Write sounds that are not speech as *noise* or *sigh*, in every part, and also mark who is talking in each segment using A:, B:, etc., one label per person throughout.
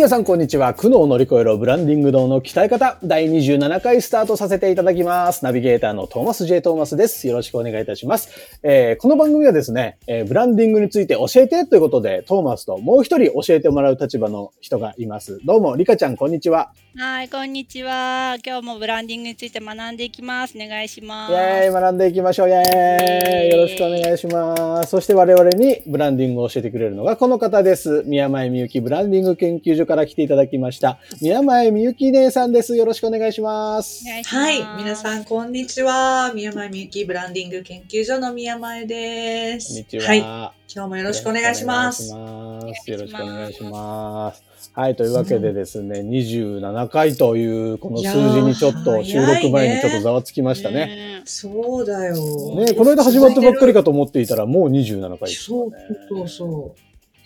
A: 皆さん、こんにちは。苦悩を乗り越えろブランディング道の鍛え方、第27回スタートさせていただきます。ナビゲーターのトーマス J. トーマスです。よろしくお願いいたします。えーこの番組はですね、えーブランディングについて教えてということで、トーマスともう一人教えてもらう立場の人がいます。どうも、リカちゃん、こんにちは。
B: はい、こんにちは。今日もブランディングについて学んでいきます。お願いしま
A: イェーイ、
B: す。
A: 学んでいきましょう。イェーイ。よろしくお願いします。そして我々にブランディングを教えてくれるのがこの方です。宮前みゆきブランディング研究所から来ていただきました。宮前みゆき姉さんです。よろしくお願いします。
B: ます。
C: はい、皆さんこんにちは。宮前みゆきブランディング研究所の宮前です。
A: こんにちは。
C: はい、今日もよろしくお願いします。
A: よろしくお願いします。はい、というわけでですね、27回というこの数字にちょっと収録前にちょっとざわつきましたね。
B: ね
C: そうだよ。
A: ね、この間始まったばっかりかと思っていたらもう27回です
C: そう。そうそ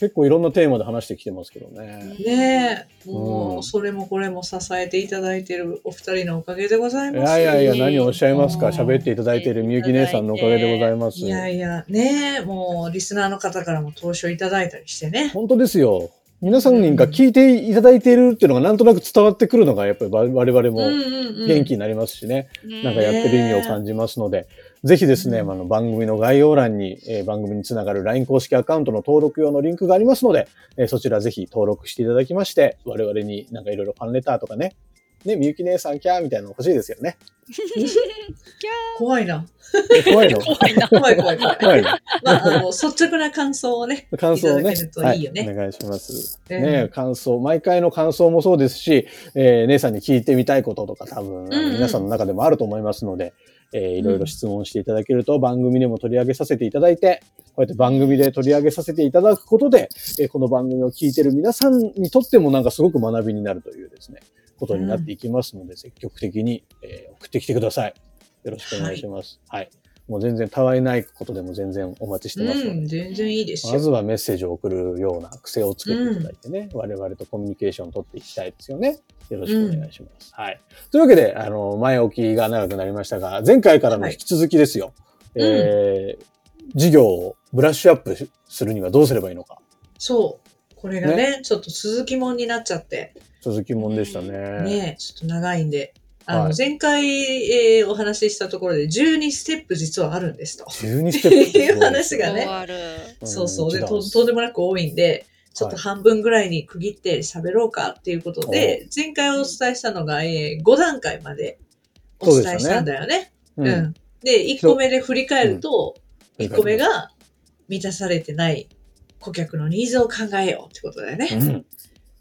A: 結構いろんなテーマで話してきてますけどね。
C: う。ねえ、も
A: う
C: それもこれも支えていただいているお二人のおかげでござい
A: い
C: ます。
A: やいやいや、何をおっしゃいますか？
C: うん
A: 喋っていただいているみゆき姉さんのおかげでございます。
C: いやいや、ねえ、もうリスナーの方からも投書いただいたりしてね。
A: 本当ですよ。皆さんが聞いていただいているっていうのがなんとなく伝わってくるのが、やっぱり我々も元気になりますしね。なんかやってる意味を感じますので、ぜひですね、
C: うん。
A: あの番組の概要欄に、えー番組につながる LINE 公式アカウントの登録用のリンクがありますので、えーそちらぜひ登録していただきまして、我々になんかいろいろファンレターとかね、ね、みゆき姉さんキャーみたいなの欲しいですよね。*laughs*
C: 怖いな。
A: え怖いの？
B: 怖いな。
C: 怖い怖い怖い。
A: 怖いの？
C: まあ、あの、率直な感想をね。
A: 感想をね
C: いただけるといいよね
A: はい、お願いします。
C: ええ
A: ね感想、毎回の感想もそうですし、えー姉さんに聞いてみたいこととか多分、あの
C: うんうん
A: 皆さんの中でもあると思いますので、えーいろいろ質問していただけると番組でも取り上げさせていただいて、こうやって番組で取り上げさせていただくことで、えーこの番組を聞いてる皆さんにとってもなんかすごく学びになるというですね、ことになっていきますので、積極的に、えー送ってきてください。よろしくお願いします。はい。もう全然たわいないことでも全然お待ちしてますので。
C: うん、全然いいですよ。
A: まずはメッセージを送るような癖をつけていただいてね、我々とコミュニケーションを取っていきたいですよね。よろしくお願いします。はい。というわけで、あの、前置きが長くなりましたが、前回からの引き続きですよ。
C: い
A: えー事業をブラッシュアップするにはどうすればいいのか。
C: そう。これがね、ちょっと続きもんになっちゃって、
A: 続きもんでしたね。
C: ね、ちょっと長いんで。あの、
A: はい
C: 前回、えーお話ししたところで12ステップ実はあるんですと。
A: 12ステップ
C: っていう話がねそうそう。でと、とんでもなく多いんで、ちょっと半分ぐらいに区切って喋ろうかっていうことで、前回お伝えしたのが、えー5段階までお伝えしたんだよね。
A: う。
C: うんん。で、1個目で振り返ると、
A: うん
C: 1個目が満たされてない顧客のニーズを考えようってことだよね。
A: うん。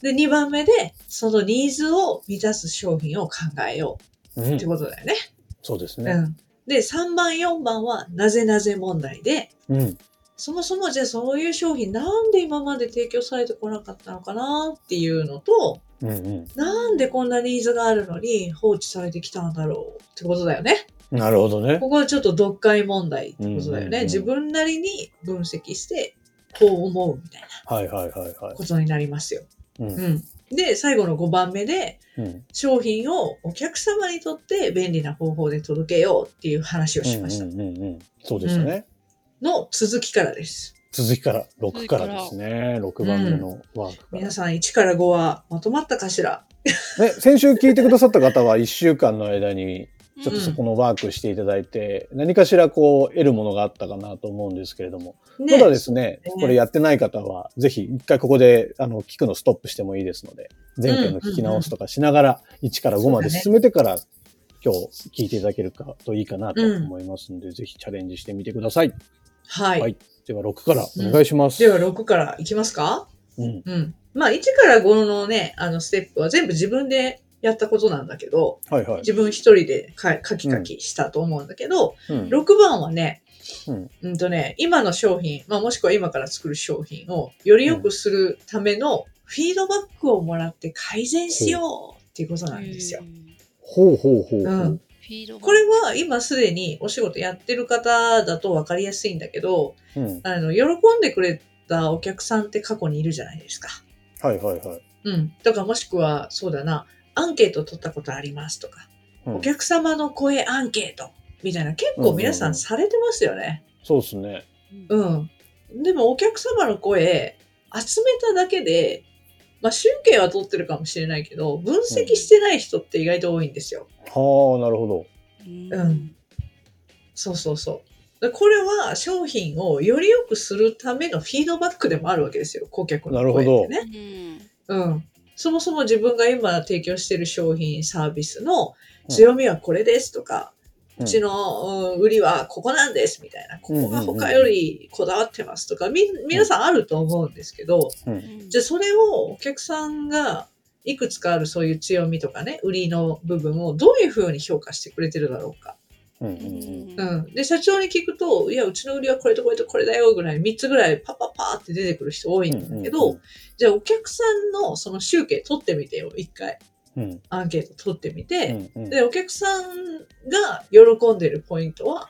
C: で、2番目で、そのニーズを満たす商品を考えよ
A: う
C: うってことだよね。
A: そうですね。
C: うん。で、3番、4番は、なぜなぜ問題で、
A: うん。
C: そもそもじゃあそういう商品なんで今まで提供されてこなかったのかなっていうのと、
A: うんうん。
C: なんでこんなニーズがあるのに放置されてきたんだろうってことだよね。
A: なるほどね。
C: ここはちょっと読解問題ってことだよね。
A: うんうんうん
C: 自分なりに分析して、こう思うみたいな
A: はいはいはいはい。
C: ことになりますよ。
A: うん
C: うん。で、最後の5番目で、
A: うん。
C: 商品をお客様にとって便利な方法で届けようっていう話をしました。
A: うんうんうんうん。そうでしたね。
C: の続きからです。
A: 続きから、6からですね。6番目のワークから。
C: 皆さん1から5はまとまったかしら？
A: ね、先週聞いてくださった方は1週間の間に、ちょっと
B: うん
A: そこのワークしていただいて、何かしらこう得るものがあったかなと思うんですけれども、
C: ね
A: まだですねこれやってない方は、ぜひ一回ここであの聞くのストップしてもいいですので、前回の聞き直すとかしながら、1から5まで進めてから今日聞いていただけるかといいかなと思いますので、ぜひチャレンジしてみてください。
C: はい。
A: はいでは6からお願いします。
C: では6からいきますか？
A: うん。
C: うん。まあ1から5のね、あのステップは全部自分でやったことなんだけど、
A: はいはい。
C: 自分一人でか書き書きしたと思うんだけど、
A: うん
C: 6番はね、
A: うん
C: うんとね、今の商品、まあ、もしくは今から作る商品をより良くするためのフィードバックをもらって改善しようっていうことなんですよ。
A: ほうほうほうほう。
C: うん。
B: フィードバック
C: これは今すでにお仕事やってる方だと分かりやすいんだけど、
A: うん。
C: あの、喜んでくれたお客さんって過去にいるじゃないですか。
A: はいはいはい。
C: うん。とかもしくは、そうだな、アンケート取ったことありますとか、
A: うん
C: お客様の声アンケートみたいな結構皆さんされてますよね。
A: そうですね。
C: うん。でもお客様の声集めただけで、まあ集計は取ってるかもしれないけど、分析してない人って意外と多いんですよ。
A: はあ、なるほど。
C: うんそうそうそう。でこれは商品をより良くするためのフィードバックでもあるわけですよ。顧客の声ってね。
B: うん
C: うん。そもそも自分が今提供している商品、サービスの強みはこれですとか、
A: う
C: うんちの、うん売りはここなんですみたいな、ここが他よりこだわってますとか、み、皆さんあると思うんですけど、
A: うん。
C: じゃあそれをお客さんがいくつかあるそういう強みとかね、売りの部分をどういうふうに評価してくれてるだろうか。
A: うんうん
C: うん。で、社長に聞くと、いや、うちの売りはこれとこれとこれだよぐらい、3つぐらいパッパッパーって出てくる人多いんだけど、
A: うん
C: じゃあお客さんのその集計取ってみてよ、一回。
A: うん
C: アンケート取ってみ
A: う
C: て、
A: んうん
C: で、お客さんが喜んでるポイントは、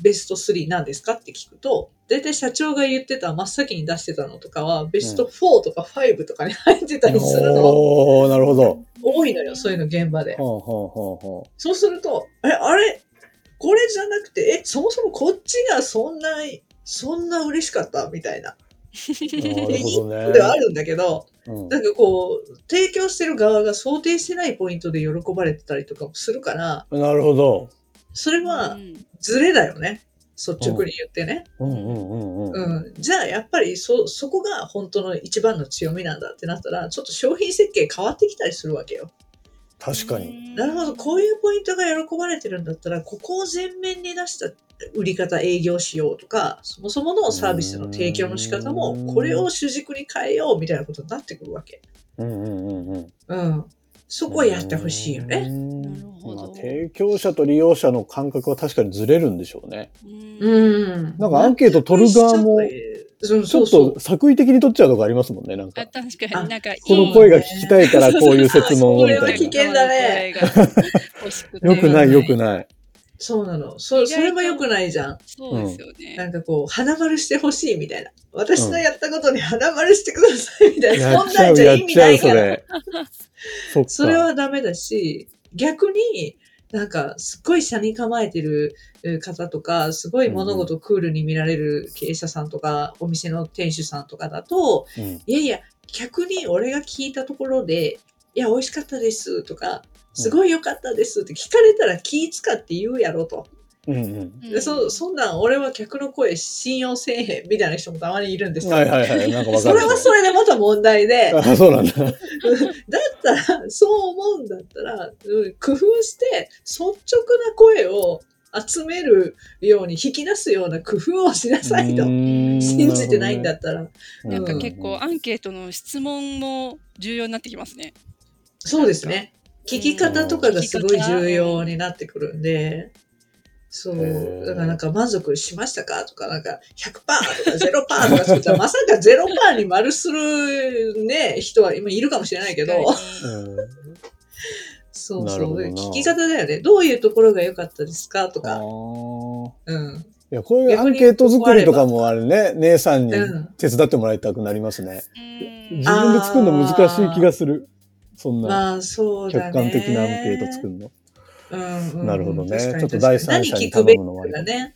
C: ベスト3何ですかって聞くと、大体社長が言ってた真っ先に出してたのとかは、ベスト4とか5とかに入ってたりするの、
A: おー、なるほど。
C: 多いのよ、そういうの現場で。
A: ほうほうほうほ
C: そうすると、え、あれ？これじゃなくて、え、そもそもこっちがそんな、そんな嬉しかったみたいな。
A: う。*laughs* なるほどね。
C: ではあるんだけど、
A: うん
C: なんかこう、提供してる側が想定してないポイントで喜ばれてたりとかもするから、
A: なるほど。
C: それはズレだよね。率直に言ってね。
A: うんうんうんうん。
C: うん。じゃあ、やっぱりそ、そこが本当の一番の強みなんだってなったら、ちょっと商品設計変わってきたりするわけよ。
A: 確かに。
C: なるほど、こういうポイントが喜ばれてるんだったら、ここを前面に出した売り方、営業しようとか、そもそものサービスの提供の仕方も
A: う、ん
C: これを主軸に変えようみたいなことになってくるわけ。
A: うんうんうんうん。
C: うん。そこはやってほしいよね。
A: うん
B: なるほど
A: まあ提供者と利用者の感覚は確かにずれるんでしょうね。
C: うん。
A: なんかアンケート取る側も、
C: そう
A: ちょっ
C: そうそう
A: と作為的に取っちゃうとこありますもんね、なんか。
B: あ確かになんかいい
A: この声が聞きたいからこういう説問をみた
C: それはい危
A: な。
C: 険だね。
A: よくないよくない。
C: そうなの。そそれも良くないじゃん。
B: そうですよね。
C: なんかこう、花丸してほしいみたいな。私のやったことに花丸してくださいみたいな。
A: う、
C: そんなんじゃ意味
A: やっちゃう、
C: ないから。
A: それ。そ
C: れはダメだし、逆に、なんか、すっごい車に構えてるえ方とか、すごい物事をクールに見られる経営者さんとか、お店の店主さんとかだと、
A: うん
C: いやいや、逆に俺が聞いたところで、いや、美味しかったですとか、すごい良かったですって聞かれたら気使って言うやろと。
A: うんうん。
C: でそそんなん俺は客の声信用せえへんみたいな人もたまにいるんですよ。
A: はいはいはい。なんかわかる。
C: それはそれでまた問題で、*laughs*
A: あ、そうなんだ。*laughs*
C: だったら、そう思うんだったら、うん工夫して率直な声を集めるように引き出すような工夫をしなさいと。信
A: 信
C: じてないんだったら。
B: なんか結構アンケートの質問も重要になってきますね。
C: そうですね。聞き方とかがすごい重要になってくるんで、そ
A: へ
C: う。
A: ー
C: だからなんか満足しましたか？とか、なんか100%とか0%とか作ったら、まさか0%に丸するね、人は今いるかもしれないけど、
A: うん *laughs*
C: そうそう。聞き方だよね。どういうところが良かったですか？と
A: あ
C: か。
A: ー
C: うん。
A: いや、こういうアンケート作りとかもあれね、姉さんに
C: うん
A: 手伝ってもらいたくなりますね。
B: うん
A: 自分で作るの難しい気がする。そんな
C: まあ、そうだね。
A: 客観的なアンケート作るの。
C: うんうん、
A: なるほどねちょっと第三者に
C: 何聞くべき
A: 頼むのはあり
C: かね。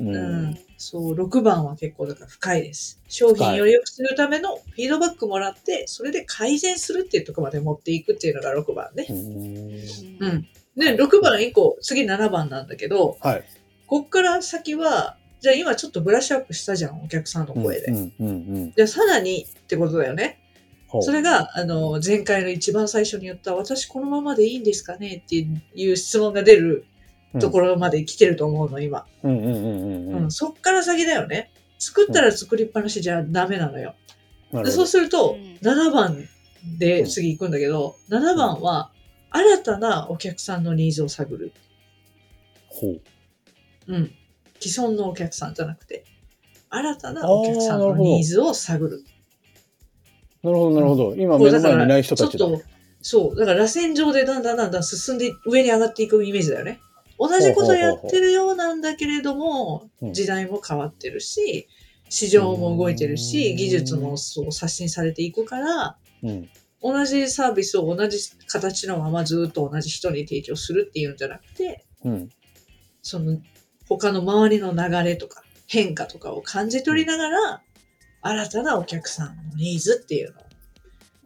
A: う
C: うん
A: ん。
C: そう、6番は結構だから深いです。商品より良くするためのフィードバックもらって、それで改善するっていうところまで持っていくっていうのが6番ね
A: う。ん
C: うん。で、6番以降、次7番なんだけど、
A: はい。
C: こっから先は、じゃあ今ちょっとブラッシュアップしたじゃん、お客さんの声で。じゃあさらにってことだよね。それが、あの、前回の一番最初に言った、私このままでいいんですかねっていう質問が出るところまで来てると思うの、今。
A: うんうんうんうん
C: う。
A: うんん。
C: そっから先だよね。作ったら作りっぱなしじゃダメなのよ。でそう
A: なるほど。
C: すると
B: うん、
C: 7番で次行くんだけど、7番は、新たなお客さんのニーズを探る。
A: ほう。
C: うん。既存のお客さんじゃなくて、新たなお客さんのニーズを探る。
A: なるほど、なるほど。今目の前にいない人たちだ。
C: ちょっと、そう。だから螺旋状でだんだんだんだん進んで上に上がっていくイメージだよね。同じことやってるようなんだけれども
A: う、ん
C: 時代も変わってるし、市場も動いてる
A: う
C: し、
A: ん
C: 技術もそう刷新されていくから、
A: うん。
C: 同じサービスを同じ形のままずっと同じ人に提供するっていうんじゃなくて、
A: うん。
C: その他の周りの流れとか変化とかを感じ取りながら、新たなお客さんのニーズっていう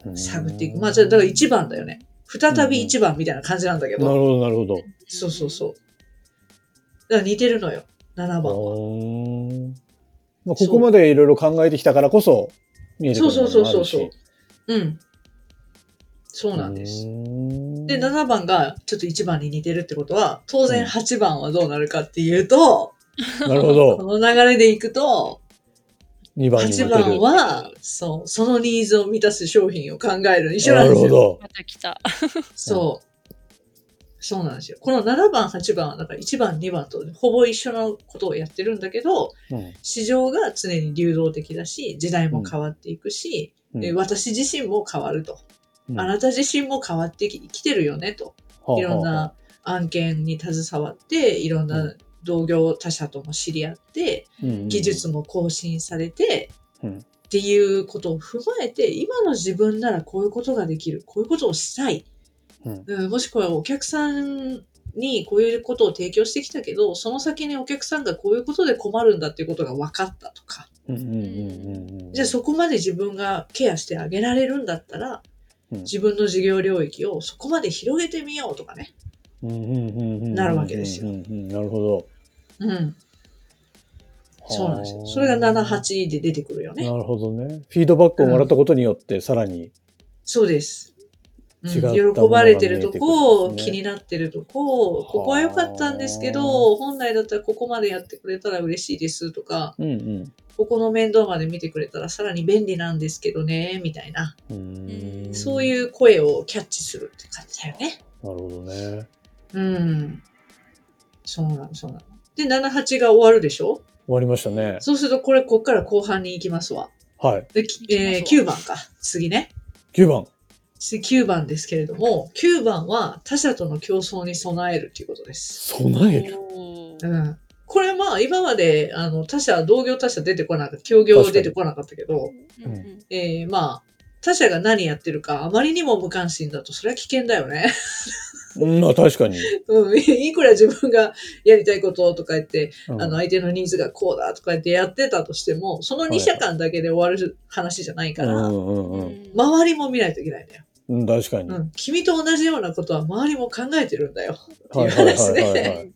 C: のを探っていく。まあ、じゃあだから1番だよね。再び1番みたいな感じなんだけど。
A: なるほど、なるほど。
C: そうそうそう。だから似てるのよ。7番は。
A: まあ、ここまでいろいろ考えてきたからこそ、見えてくる
C: そうそう。そうそうそう。うん。そうなんです。で、
A: で
C: 7番がちょっと1番に似てるってことは、当然8番はどうなるかっていうと、
A: なるほ
C: こ
A: ど。*laughs*
C: の流れでいくと、
A: 2番に負
C: 8
A: ける。
C: 番は、そう、そのニーズを満たす商品を考える。一緒な
A: なんる
C: ですよ。
A: ほど。
B: また来た。
C: そう。そうなんですよ。この7番、8番は、だから1番、2番とほぼ一緒のことをやってるんだけど、
A: うん
C: 市場が常に流動的だし、時代も変わっていくし、
A: うん
C: え私自身も変わると。
A: うん
C: あなた自身も変わってききてるよねと。いろんな案件に携わって、いろん
A: う
C: な同業他社とも知り合って、技術も更新されて、
A: うん。
C: っていうことを踏まえて、今の自分ならこういうことができる、こういうことをしたい。
A: うん。
C: うんもしくはお客さんにこういうことを提供してきたけど、その先にお客さんがこういうことで困るんだっていうことが分かったとか、
A: うんうんうんうんうん。
C: じゃあそこまで自分がケアしてあげられるんだったら、
A: うん。
C: 自分の事業領域をそこまで広げてみようとかね。
A: うんうんうん
C: なるわけですよ
A: うんなるほど。
C: うん。そうなんですよ。それが7、8で出てくるよね。
A: なるほどね。フィードバックをもらったことによって、さらに。
C: そうです。うん喜ばれてるとこ、
A: ね
C: 気になってるとこ、ここは良かったんですけど、本来だったらここまでやってくれたら嬉しいですとか、
A: うんうん
C: ここの面倒まで見てくれたらさらに便利なんですけどね、みたいな、
A: うん。
C: そういう声をキャッチするって感じだよね。
A: なるほどね。
C: うん。そうなの、そうなの。で、7、8が終わるでしょ？
A: 終わりましたね。
C: そうすると、これ、こっから後半に行きますわ。
A: はい。
C: で、きえー9番か。次ね。
A: 9番。
C: 次9番ですけれども、9番は他者との競争に備えるということです。
A: 備える？
C: うん。これまあ今まであの他社、同業他社出てこなかった、協業出てこなかったけど、
B: うんうん
C: えーまあ他社が何やってるかあまりにも無関心だとそれは危険だよね。
A: うんまあ確かに。
C: うん、*laughs* いくら自分がやりたいこととか言って、
A: うん
C: あの相手のニーズがこうだとか言ってやってたとしても、その2社間だけで終わる話じゃないから、
A: うんうんうん
C: 周りも見ないといけないんだよ。
A: うん。確かに。はい
C: うん。君と同じようなことは周りも考えてるんだよ。って
A: はいいうはい
C: 話で。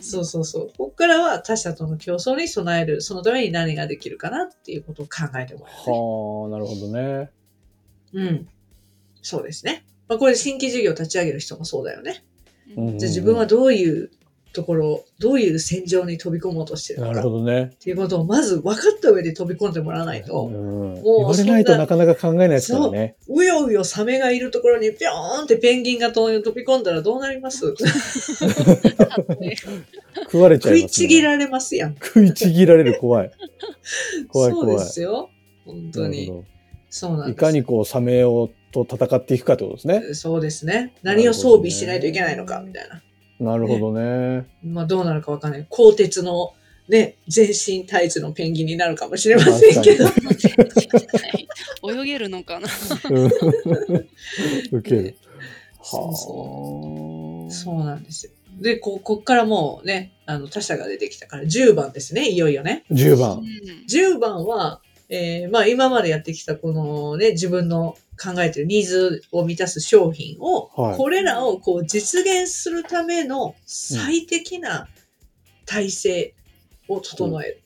C: そうそうそう。ここからは他者との競争に備える。そのために何ができるかなっていうことを考えてもらう、ね。
A: はあ、なるほどね。
C: うん。そうですね。まあ、これ新規事業立ち上げる人もそうだよね。
A: うん
C: じゃあ自分はどういうところ、どういう戦場に飛び込もうとしてる
A: なる
C: のかっ
A: ほどね。
C: ていうことをまず分かった上で飛び込んでもらわないと、
A: うん
C: う
A: 言われないとなかなか考えないですからね。
C: うようよサメがいるところにぴょーんってペンギンが飛び込んだらどうなります？*laughs*
A: 食われちゃ
C: 食い
A: います、ね。
C: ちぎられますやん。
A: 食いちぎられる怖い。怖い
C: そう
A: 怖い。
C: ですよ。本当に。そうなんです。
A: いかにこう、サメをと戦っていくかってことですね。
C: そうですね。何を装備しないといけないのか、みたいな。
A: なるほどね。
C: まあどうなるかわかんない。鋼鉄のね、全身タイツのペンギンになるかもしれませんけど。
B: 泳げるのかな。
A: うん *laughs* ウケる。
C: そう
A: は
C: そう。
A: あ。
C: そうなんですよ。で、こ、こっからもうね、あの他者が出てきたから10番ですね、いよいよね。
A: 10
B: う
A: 番。
B: ん
C: 10番は、えーまあ今までやってきたこのね、自分の考えてるニーズを満たす商品を、
A: はい。
C: これらをこう実現するための最適な体制を整える。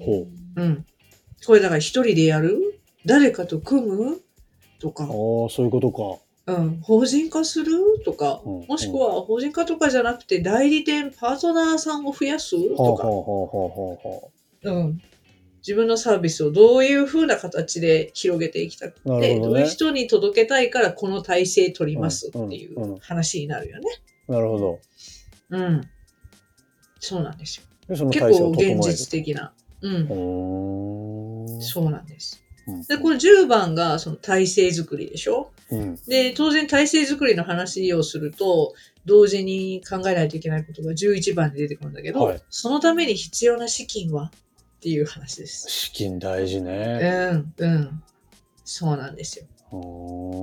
A: ほ
C: う。ん。これだから一人でやる誰かと組むとか。
A: ああ、、そういうことか。
C: うん、法人化するとか、
A: うん。
C: もしくは法人化とかじゃなくて代理店、パートナーさんを増やす
A: はあ、
C: とか、
A: はあはあはあ。は
C: うん、自分のサービスをどういう風な形で広げていきたくて、
A: どね
C: どういう人に届けたいからこの体制取りますってい
A: うんうんう
C: うん話になるよね。
A: あ。なるほど。
C: うん。そうなんですよ。結構。現実的な。うん。そうなんです。
A: うん
C: で、この10番がその体制作りでしょ？
A: うん。
C: で、当然体制作りの話をすると、同時に考えないといけないことが11番に出てくるんだけど、
A: はい
C: そのために必要な資金は？っていう話です。
A: 資金大事
C: う
A: ね。
C: ん、うん。そうなんですよ。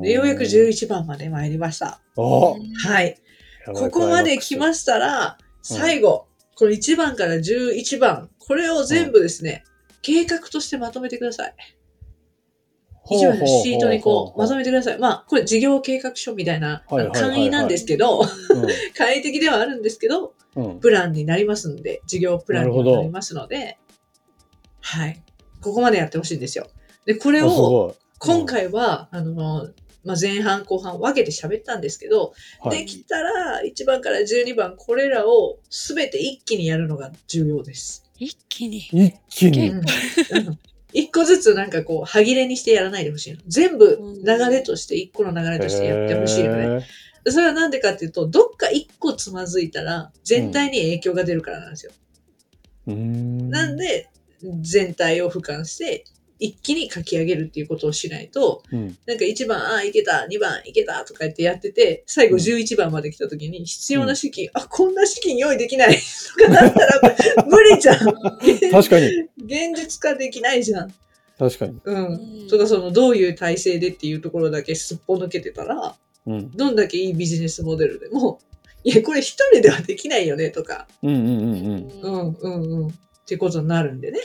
C: で、ようやく11番まで参りました。
A: お
C: はい。ここまで来ましたら、最後、この1番から11番、これを全部ですね、計画としてまとめてください。1番のシートにこう、まとめてください。まあ、これ事業計画書みたいな簡易なんですけど、
A: う
C: 簡易的ではあるんですけど、
A: ん。うん。
C: プランになりますので、事業プランに
A: な
C: りますので、はい。ここまでやってほしいんですよ。で、これを。今回は、あの、まあ、前半後半分けて喋ったんですけど、
A: はい
C: できたら1番から12番、これらを全て一気にやるのが重要です。
B: 一気に？
A: 一気
C: う
A: に。
C: んうん一個ずつなんかこう、歯切れにしてやらないでほしいの。全部流れとして、一個の流れとしてやってほしいよね。
A: へ
C: それはなんでかっていうと、どっか一個つまずいたら、全体に影響が出るからなんですよ。
A: ー。うーん
C: なんで、全体を俯瞰して、一気に書き上げるっていうことをしないと、
A: うん。
C: なんか1番、ああ、いけた、2番、いけたとか言ってやってて、最後
A: うん
C: 11番まで来た時に必要な資金、あ、こんな資金用意できないとかなったら *laughs* 無理じゃん。
A: 確かに。
C: 現実化できないじゃん。
A: 確かに。
C: うん。とか、その、どういう体制でっていうところだけすっぽ抜けてたら、
A: うん。
C: どんだけいいビジネスモデルでも、いや、これ一人ではできないよねとか、
A: うんうんうん
C: うんうんうん。ってことになるんでね。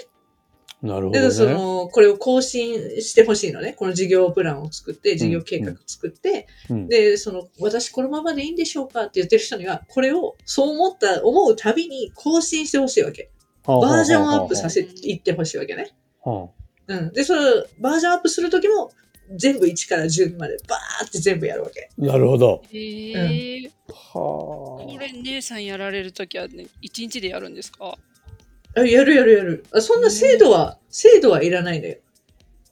A: うん。なるほどね。
C: の、これを更新してほしいのね。この事業プランを作って、事業計画作って、
A: うん
C: で、その、私このままでいいんでしょうかって言ってる人には、これをそう思った、思うたびに更新してほしいわけ。バージョンアップさせていってほしいわけね。
A: は
C: うん。で、その、バージョンアップするときも、全部1から10までバーって全部やるわけ。
A: あなるほど。
B: へえ。
A: は
B: これ姉さんやられるときはね、一日でやるんですか？
C: あやるやるやる。あそんな精度は、精度はいらないんだよ。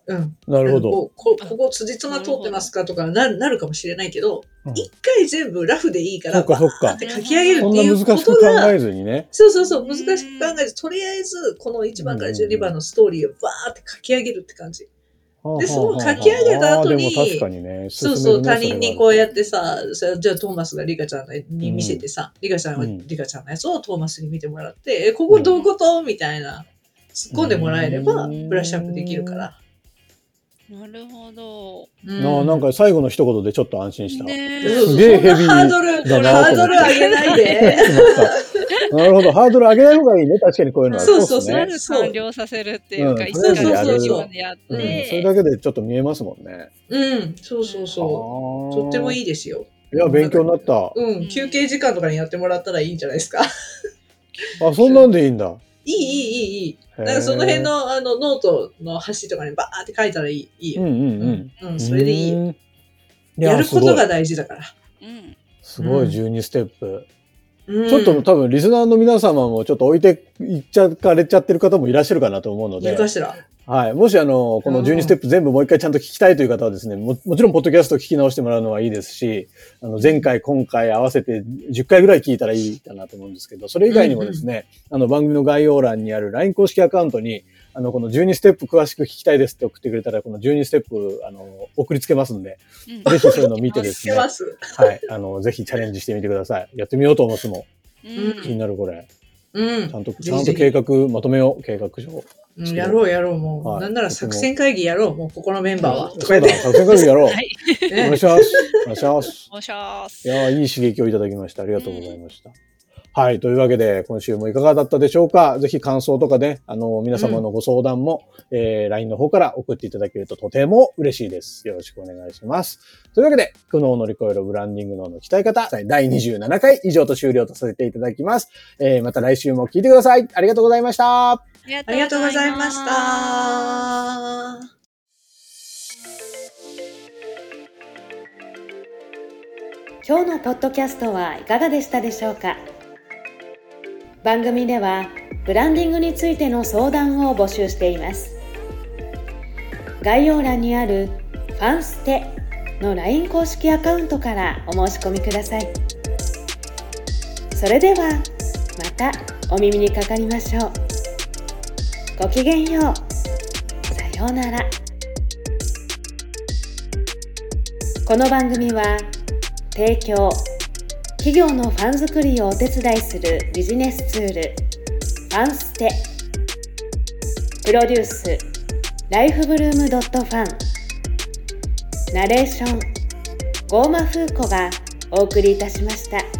C: うん。
A: あ。なるほど。
C: こうこここ辻褄通ってますかとかなるなるかもしれないけど、
A: うん
C: 一回全部ラフでいいから、
A: そっかそっ
C: て書き上げる
A: そんな
C: っていう
A: 難しく
C: ことが、
A: 考えずにね。
C: そうそうそう、難しく考えず、とりあえず、この1番から12番のストーリーをバーって書き上げるって感じ。でその書き上げた後に。そうそう、他人にこうや
A: っ
C: ってさ、じゃあトーマスがリカちゃんに見せてさ、リカちゃんは
A: うん
C: リカちゃんのやつをトーマスに見てもらって、え、ここどういうこと？みたいな、突っ込んでもらえれば、
A: うん
C: ブラッシュアップできるから。
B: なるほど。
C: うん
A: ななんか最後の一言でちょっと安心した。すげえヘビー
C: そんなハードル、
A: だな
C: ハードル上げないで。*laughs* *laughs*
A: なるほど。ハードル上げない方がいいね。確かにこういうのは。
C: そうそうそう
B: 完了させるっていうか、
A: うん
B: 一から
C: そうそうそう
B: 12までやっ
A: うん。それ
B: て、
A: だけでちょっと見えますもんね。
C: うん、そうそうそう。とってもい
A: い。
C: いですよ。
A: いや、勉強になった。
C: うん、休憩時間とかにやってもらったらいいんじゃないですか。
A: あ、そんなんでいいんだ。
C: いい、いい、いい、いい。なんかその辺。のあのノートの端とかにバーって書いたらいいいいよ。
A: うんうんうん。
C: うん、それでいい。やることが
A: す
C: 大事だから。
B: うん
A: すごい12ステップ。
C: うん
A: ちょっと多分リスナーの皆様もちょっと置いていっちゃかれちゃってる方もいらっしゃるかなと思うので。はい。もしあの、この
C: うん
A: 12ステップ全部もう一回ちゃんと聞きたいという方はですね、ももちろんポッドキャストを聞き直してもらうのはいいですし、あの、前回、今回合わせて10回ぐらい聞いたらいいかなと思うんですけど、それ以外にもですね、あの、番組の概要欄にある LINE 公式アカウントに、あの、この12ステップ詳しく聞きたいですって送ってくれたら、この12ステップ、あの、送りつけますんで、
B: うん
A: ぜひそういうのを見てですね、
C: つけます。
A: はい。あの、ぜひチャレンジしてみてください。やってみようと思っても、
B: うん
A: 気になるこれ。
C: うん
A: ちゃんと、ちゃんと計画まとめよう、計画書。
C: うん。やろうやろう、もう。
A: はい
C: なんなら作戦会議やろう、もうここのメンバーは。
A: そうだ、作戦会議やろう。
B: はい。
A: お願
C: ね
A: いします。お願いします。
B: おしゃーす。
A: いやーいい刺激をいただきました。ありがとうございました。はい。というわけで、今週もいかがだったでしょうか？ぜひ感想とかね、あの、皆様のご相談も、うん、えー、LINE の方から送っていただけるととても嬉しいです。よろしくお願いします。というわけで、苦悩を乗り越えるブランディングの鍛え方、第27回以上と終了とさせていただきます。えー、また来週も聞いてください。ありがとうございました。
C: ありがとうございました。
D: 今日のポッドキャストはいかがでしたでしょうか？番組ではブランディングについての相談を募集しています。概要欄にあるファンステの LINE 公式アカウントからお申し込みください。それではまたお耳にかかりましょう。ごきげんよう。さようなら。この番組は提供企業のファン作りをお手伝いするビジネスツールファンステプロデュースライフブルームドットファンナレーションゴーマフーコがお送りいたしました。